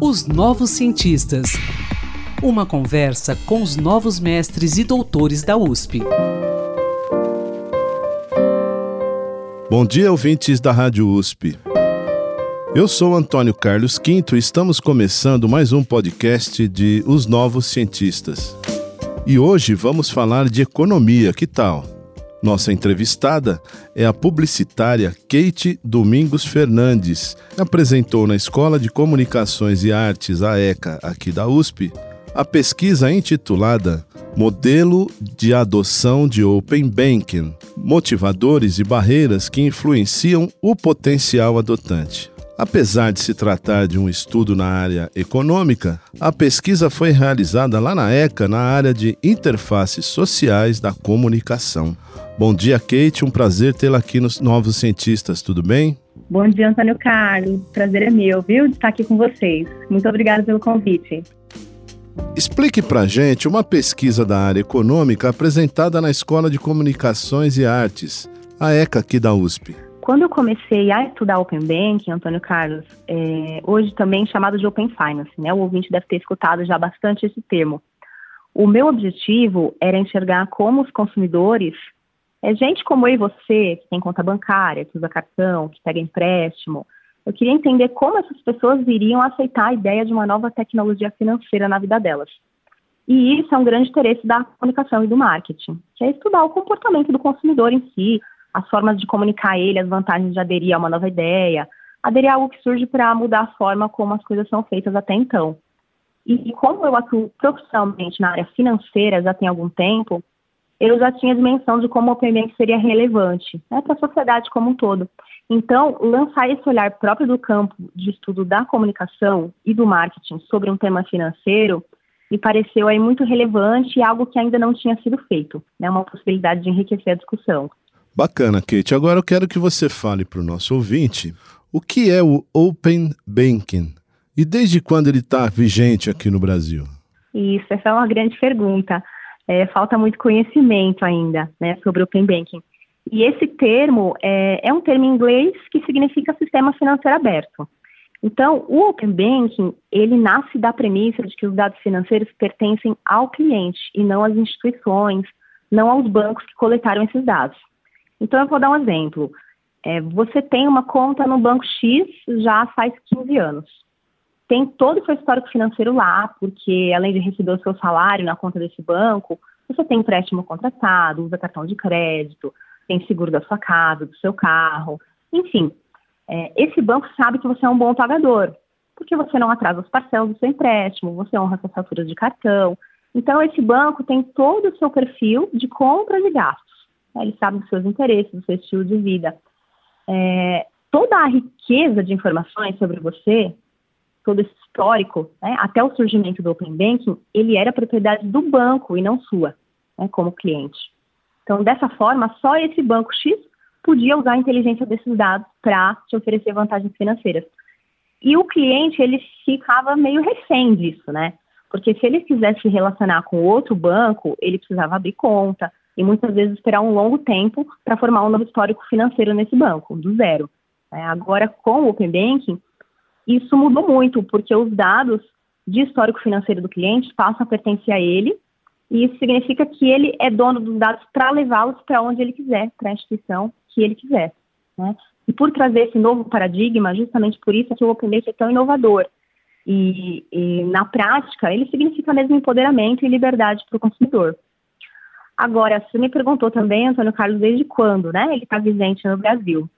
Os Novos Cientistas. Uma conversa com os novos mestres e doutores da USP. Bom dia, ouvintes da Rádio USP. Eu sou Antônio Carlos Quinto e estamos começando mais um podcast de Os Novos Cientistas. E hoje vamos falar de economia, que tal? Nossa entrevistada é a publicitária Kate Domingos Fernandes. Apresentou na Escola de Comunicações e Artes, a ECA, aqui da USP, a pesquisa intitulada Modelo de Adoção de Open Banking: Motivadores e Barreiras que Influenciam o Potencial Adotante. Apesar de se tratar de um estudo na área econômica, a pesquisa foi realizada lá na ECA, na área de interfaces sociais da comunicação. Bom dia, Kate. Um prazer tê-la aqui nos Novos Cientistas. Tudo bem? Bom dia, Antônio Carlos. Prazer é meu, viu, de estar aqui com vocês. Muito obrigada pelo convite. Explique para gente uma pesquisa da área econômica apresentada na Escola de Comunicações e Artes, a ECA aqui da USP. Quando eu comecei a estudar Open Banking, Antônio Carlos, é, hoje também chamado de Open Finance, né? O ouvinte deve ter escutado já bastante esse termo. O meu objetivo era enxergar como os consumidores, é gente como eu e você, que tem conta bancária, que usa cartão, que pega empréstimo, eu queria entender como essas pessoas iriam aceitar a ideia de uma nova tecnologia financeira na vida delas. E isso é um grande interesse da comunicação e do marketing, que é estudar o comportamento do consumidor em si, as formas de comunicar a ele, as vantagens de aderir a uma nova ideia, aderir a algo que surge para mudar a forma como as coisas são feitas até então. E como eu atuo profissionalmente na área financeira já tem algum tempo, eu já tinha dimensão de como o Open Bank seria relevante né, para a sociedade como um todo. Então, lançar esse olhar próprio do campo de estudo da comunicação e do marketing sobre um tema financeiro me pareceu aí muito relevante e algo que ainda não tinha sido feito, né, uma possibilidade de enriquecer a discussão. Bacana, Kate. Agora eu quero que você fale para o nosso ouvinte o que é o Open Banking e desde quando ele está vigente aqui no Brasil. Isso, essa é uma grande pergunta. É, falta muito conhecimento ainda né, sobre Open Banking. E esse termo é, é, um termo em inglês que significa sistema financeiro aberto. Então, o Open Banking, ele nasce da premissa de que os dados financeiros pertencem ao cliente e não às instituições, não aos bancos que coletaram esses dados. Então, eu vou dar um exemplo. É, você tem uma conta no banco X já faz 15 anos. Tem todo o seu histórico financeiro lá, porque além de receber o seu salário na conta desse banco, você tem empréstimo contratado, usa cartão de crédito, tem seguro da sua casa, do seu carro, enfim. É, esse banco sabe que você é um bom pagador, porque você não atrasa os parcelas do seu empréstimo, você honra suas faturas de cartão. Então, esse banco tem todo o seu perfil de compras e gastos. Né? Ele sabe dos seus interesses, do seu estilo de vida. É, toda a riqueza de informações sobre você, todo esse histórico, né, até o surgimento do Open Banking, ele era propriedade do banco e não sua, né, como cliente. Então, dessa forma, só esse banco X podia usar a inteligência desses dados para te oferecer vantagens financeiras. E o cliente, ele ficava meio refém disso, né? Porque se ele quisesse se relacionar com outro banco, ele precisava abrir conta, e muitas vezes esperar um longo tempo para formar um novo histórico financeiro nesse banco, do zero. É, agora, com o Open Banking, isso mudou muito, porque os dados de histórico financeiro do cliente passam a pertencer a ele, e isso significa que ele é dono dos dados para levá-los para onde ele quiser, para a instituição que ele quiser. Né? E por trazer esse novo paradigma, justamente por isso é que o Open Banking é tão inovador. E, e na prática, ele significa mesmo empoderamento e liberdade para o consumidor. Agora, você me perguntou também, Antônio Carlos, desde quando né, ele está vigente no Brasil.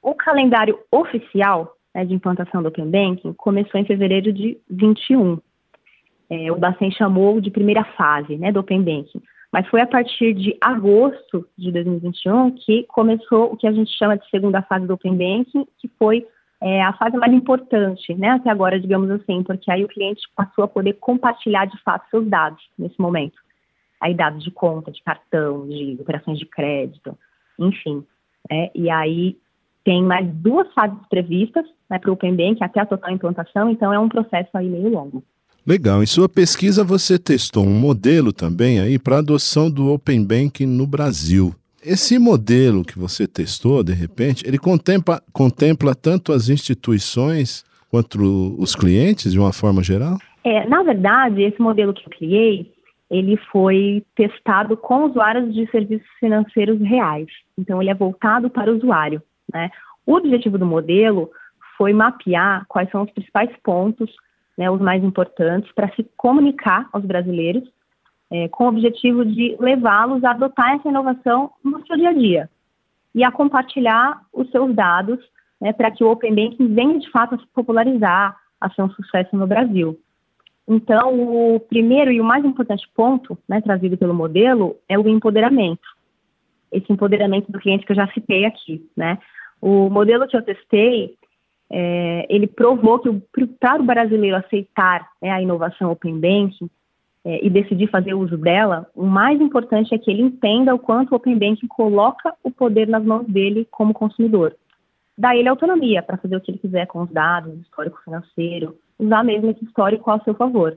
O calendário oficial né, de implantação do Open Banking começou em fevereiro de 21. É, o Bacen chamou de primeira fase né, do Open Banking. Mas foi a partir de agosto de 2021 que começou o que a gente chama de segunda fase do Open Banking, que foi é, a fase mais importante, né, até agora, digamos assim, porque aí o cliente passou a poder compartilhar de fato seus dados nesse momento aí dados de conta, de cartão, de operações de crédito, enfim. É, e aí tem mais duas fases previstas né, para o Open Bank até a total implantação, então é um processo aí meio longo. Legal. Em sua pesquisa você testou um modelo também aí para adoção do Open Banking no Brasil. Esse modelo que você testou, de repente, ele contempla, contempla tanto as instituições quanto os clientes, de uma forma geral? É, na verdade, esse modelo que eu criei, ele foi testado com usuários de serviços financeiros reais. Então, ele é voltado para o usuário. Né? O objetivo do modelo foi mapear quais são os principais pontos, né, os mais importantes, para se comunicar aos brasileiros, é, com o objetivo de levá-los a adotar essa inovação no seu dia a dia e a compartilhar os seus dados né, para que o Open Banking venha de fato a se popularizar, a ser um sucesso no Brasil. Então, o primeiro e o mais importante ponto né, trazido pelo modelo é o empoderamento. Esse empoderamento do cliente que eu já citei aqui. Né? O modelo que eu testei, é, ele provou que para o brasileiro aceitar né, a inovação Open Banking é, e decidir fazer uso dela, o mais importante é que ele entenda o quanto o Open Banking coloca o poder nas mãos dele como consumidor. Dá ele autonomia para fazer o que ele quiser com os dados, histórico financeiro, usar mesmo esse histórico ao seu favor.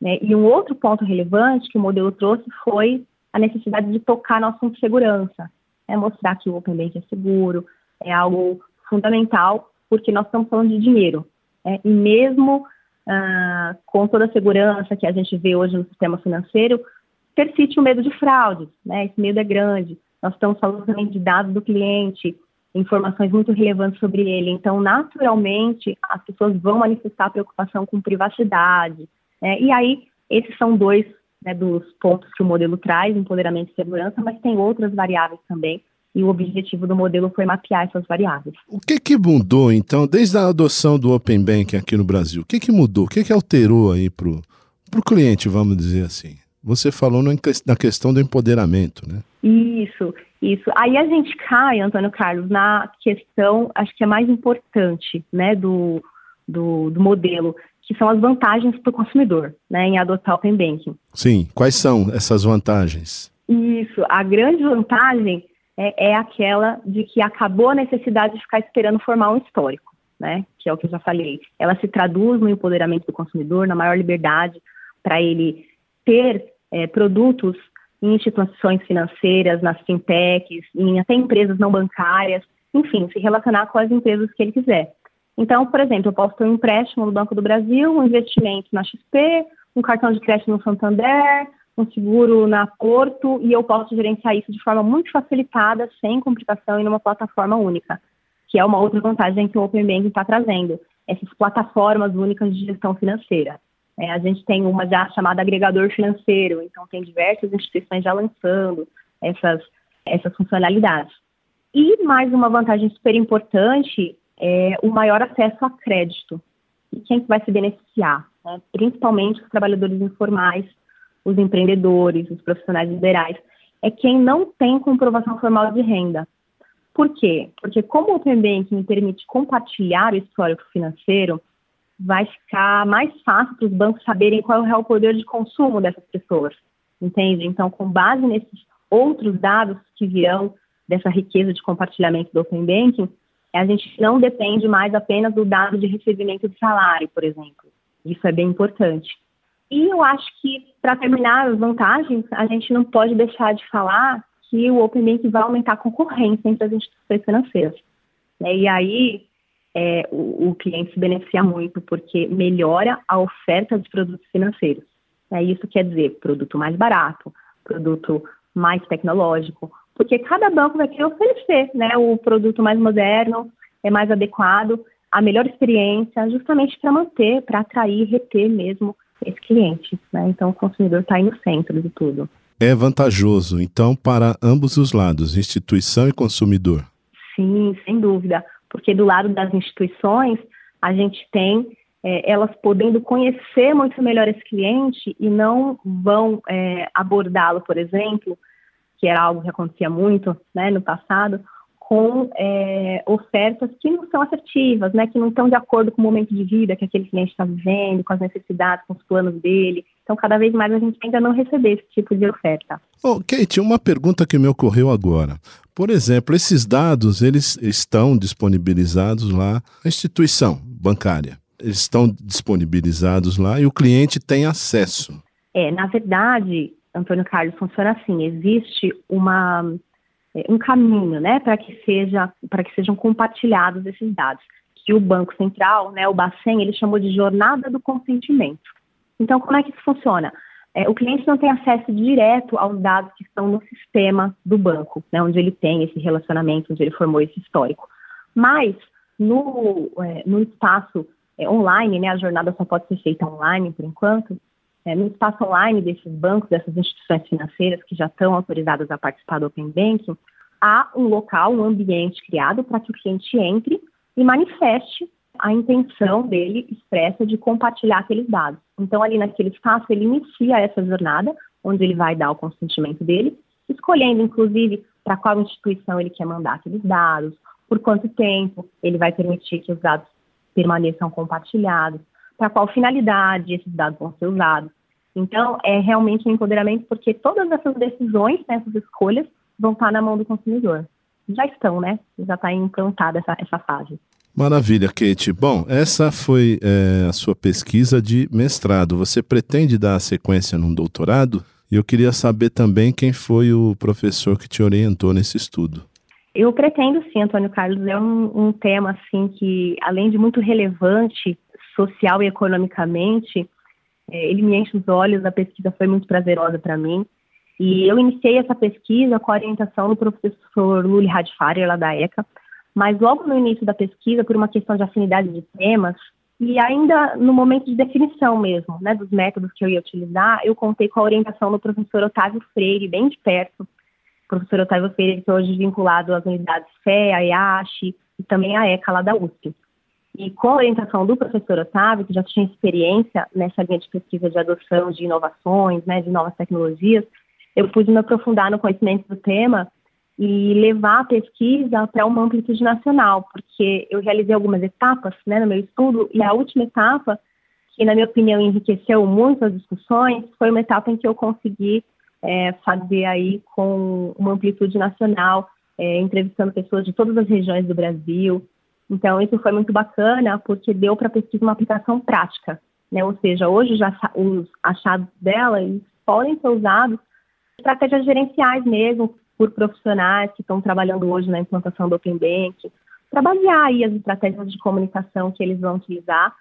Né? E um outro ponto relevante que o modelo trouxe foi a necessidade de tocar no assunto segurança, é mostrar que o Open Bank é seguro, é algo fundamental, porque nós estamos falando de dinheiro. Né? E mesmo ah, com toda a segurança que a gente vê hoje no sistema financeiro, persiste o medo de fraude, né? esse medo é grande. Nós estamos falando também de dados do cliente, informações muito relevantes sobre ele. Então, naturalmente, as pessoas vão manifestar preocupação com privacidade. Né? E aí, esses são dois né, dos pontos que o modelo traz, empoderamento e segurança, mas tem outras variáveis também. E o objetivo do modelo foi mapear essas variáveis. O que, que mudou, então, desde a adoção do Open Bank aqui no Brasil? O que, que mudou? O que, que alterou aí para o cliente, vamos dizer assim? Você falou na questão do empoderamento, né? Isso. Isso. Aí a gente cai, Antônio Carlos, na questão, acho que é mais importante, né, do, do, do modelo, que são as vantagens para o consumidor, né, em adotar o Open Banking. Sim. Quais são essas vantagens? Isso. A grande vantagem é, é aquela de que acabou a necessidade de ficar esperando formar um histórico, né, que é o que eu já falei. Ela se traduz no empoderamento do consumidor, na maior liberdade para ele ter é, produtos em instituições financeiras, nas fintechs, em até empresas não bancárias, enfim, se relacionar com as empresas que ele quiser. Então, por exemplo, eu posso ter um empréstimo no Banco do Brasil, um investimento na XP, um cartão de crédito no Santander, um seguro na Porto, e eu posso gerenciar isso de forma muito facilitada, sem complicação e numa plataforma única, que é uma outra vantagem que o Open Banking está trazendo, essas plataformas únicas de gestão financeira. É, a gente tem uma já chamada agregador financeiro, então tem diversas instituições já lançando essas, essas funcionalidades. E mais uma vantagem super importante é o maior acesso a crédito. E quem vai se beneficiar? Né? Principalmente os trabalhadores informais, os empreendedores, os profissionais liberais, é quem não tem comprovação formal de renda. Por quê? Porque como o Open Banking permite compartilhar o histórico financeiro, vai ficar mais fácil para os bancos saberem qual é o real poder de consumo dessas pessoas, entende? Então, com base nesses outros dados que virão dessa riqueza de compartilhamento do Open Banking, a gente não depende mais apenas do dado de recebimento de salário, por exemplo. Isso é bem importante. E eu acho que, para terminar as vantagens, a gente não pode deixar de falar que o Open Banking vai aumentar a concorrência entre as instituições financeiras. E aí, é, o, o, cliente se beneficia muito, porque melhora a oferta de produtos financeiros. É, isso quer dizer produto mais barato, produto mais tecnológico, porque cada banco vai querer oferecer né, o produto mais moderno, é mais adequado, a melhor experiência, justamente para manter, para atrair e reter mesmo esse cliente. Né? Então, o consumidor está aí no centro de tudo. É vantajoso, então, para ambos os lados, instituição e consumidor. Sim, sem dúvida porque do lado das instituições, a gente tem é, elas podendo conhecer muito melhor esse cliente e não vão é, abordá-lo, por exemplo, que era algo que acontecia muito né, no passado, com é, ofertas que não são assertivas, né, que não estão de acordo com o momento de vida que aquele cliente está vivendo, com as necessidades, com os planos dele. Então, cada vez mais a gente tenta não receber esse tipo de oferta. Oh, Kate, uma pergunta que me ocorreu agora. Por exemplo, esses dados eles estão disponibilizados lá na instituição bancária. Eles estão disponibilizados lá e o cliente tem acesso. É, na verdade, Antônio Carlos, funciona assim: existe uma um caminho, né, para que seja para que sejam compartilhados esses dados. Que o Banco Central, né, o Bacen, ele chamou de jornada do consentimento. Então, como é que isso funciona? É, o cliente não tem acesso direto aos dados que estão no sistema do banco, né, onde ele tem esse relacionamento, onde ele formou esse histórico. Mas no, é, no espaço é, online, né, a jornada só pode ser feita online por enquanto, é, no espaço online desses bancos, dessas instituições financeiras que já estão autorizadas a participar do Open Banking, há um local, um ambiente criado para que o cliente entre e manifeste a intenção dele expressa de compartilhar aqueles dados. Então, ali naquele espaço, ele inicia essa jornada, onde ele vai dar o consentimento dele, escolhendo, inclusive, para qual instituição ele quer mandar aqueles dados, por quanto tempo ele vai permitir que os dados permaneçam compartilhados, para qual finalidade esses dados vão ser usados. Então, é realmente um empoderamento, porque todas essas decisões, né, essas escolhas, vão estar na mão do consumidor. Já estão, né? Já está implantada essa, essa fase. Maravilha, Kate. Bom, essa foi é, a sua pesquisa de mestrado. Você pretende dar a sequência num doutorado? E eu queria saber também quem foi o professor que te orientou nesse estudo. Eu pretendo sim, Antônio Carlos. É um, um tema assim que, além de muito relevante social e economicamente, é, ele me enche os olhos. A pesquisa foi muito prazerosa para mim. E eu iniciei essa pesquisa com a orientação do professor Luli Radfarer, lá da ECA, mas logo no início da pesquisa, por uma questão de afinidade de temas, e ainda no momento de definição mesmo, né, dos métodos que eu ia utilizar, eu contei com a orientação do professor Otávio Freire, bem de perto, o professor Otávio Freire, que é hoje vinculado às unidades FE, a EASH e também a ECA lá da USP. E com a orientação do professor Otávio, que já tinha experiência nessa linha de pesquisa de adoção de inovações, né, de novas tecnologias, eu pude me aprofundar no conhecimento do tema e levar a pesquisa para uma amplitude nacional, porque eu realizei algumas etapas né, no meu estudo, e a última etapa, que na minha opinião enriqueceu muito as discussões, foi uma etapa em que eu consegui é, fazer aí com uma amplitude nacional, é, entrevistando pessoas de todas as regiões do Brasil. Então, isso foi muito bacana, porque deu para a pesquisa uma aplicação prática, né? ou seja, hoje já os achados dela podem ser usados estratégias gerenciais mesmo, por profissionais que estão trabalhando hoje na implantação do Open Bank, para basear aí as estratégias de comunicação que eles vão utilizar,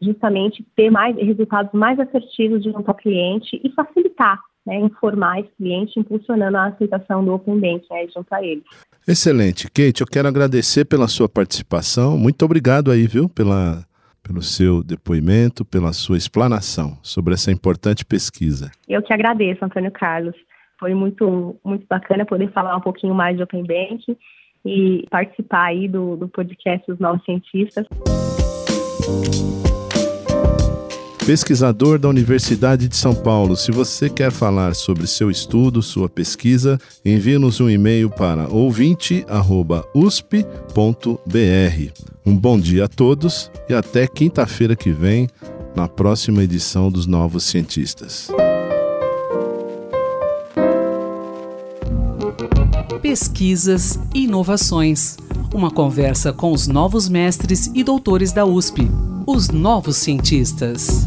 justamente ter mais resultados mais assertivos junto ao cliente e facilitar, né, informar esse cliente, impulsionando a aceitação do Open Banking aí junto a ele. Excelente. Kate, eu quero agradecer pela sua participação. Muito obrigado aí, viu, pela, pelo seu depoimento, pela sua explanação sobre essa importante pesquisa. Eu que agradeço, Antônio Carlos. Foi muito, muito bacana poder falar um pouquinho mais de Open Bank e participar aí do, do podcast Os Novos Cientistas. Pesquisador da Universidade de São Paulo, se você quer falar sobre seu estudo, sua pesquisa, envie-nos um e-mail para ouvinte.usp.br. Um bom dia a todos e até quinta-feira que vem, na próxima edição dos Novos Cientistas. Pesquisas e inovações. Uma conversa com os novos mestres e doutores da USP, os novos cientistas.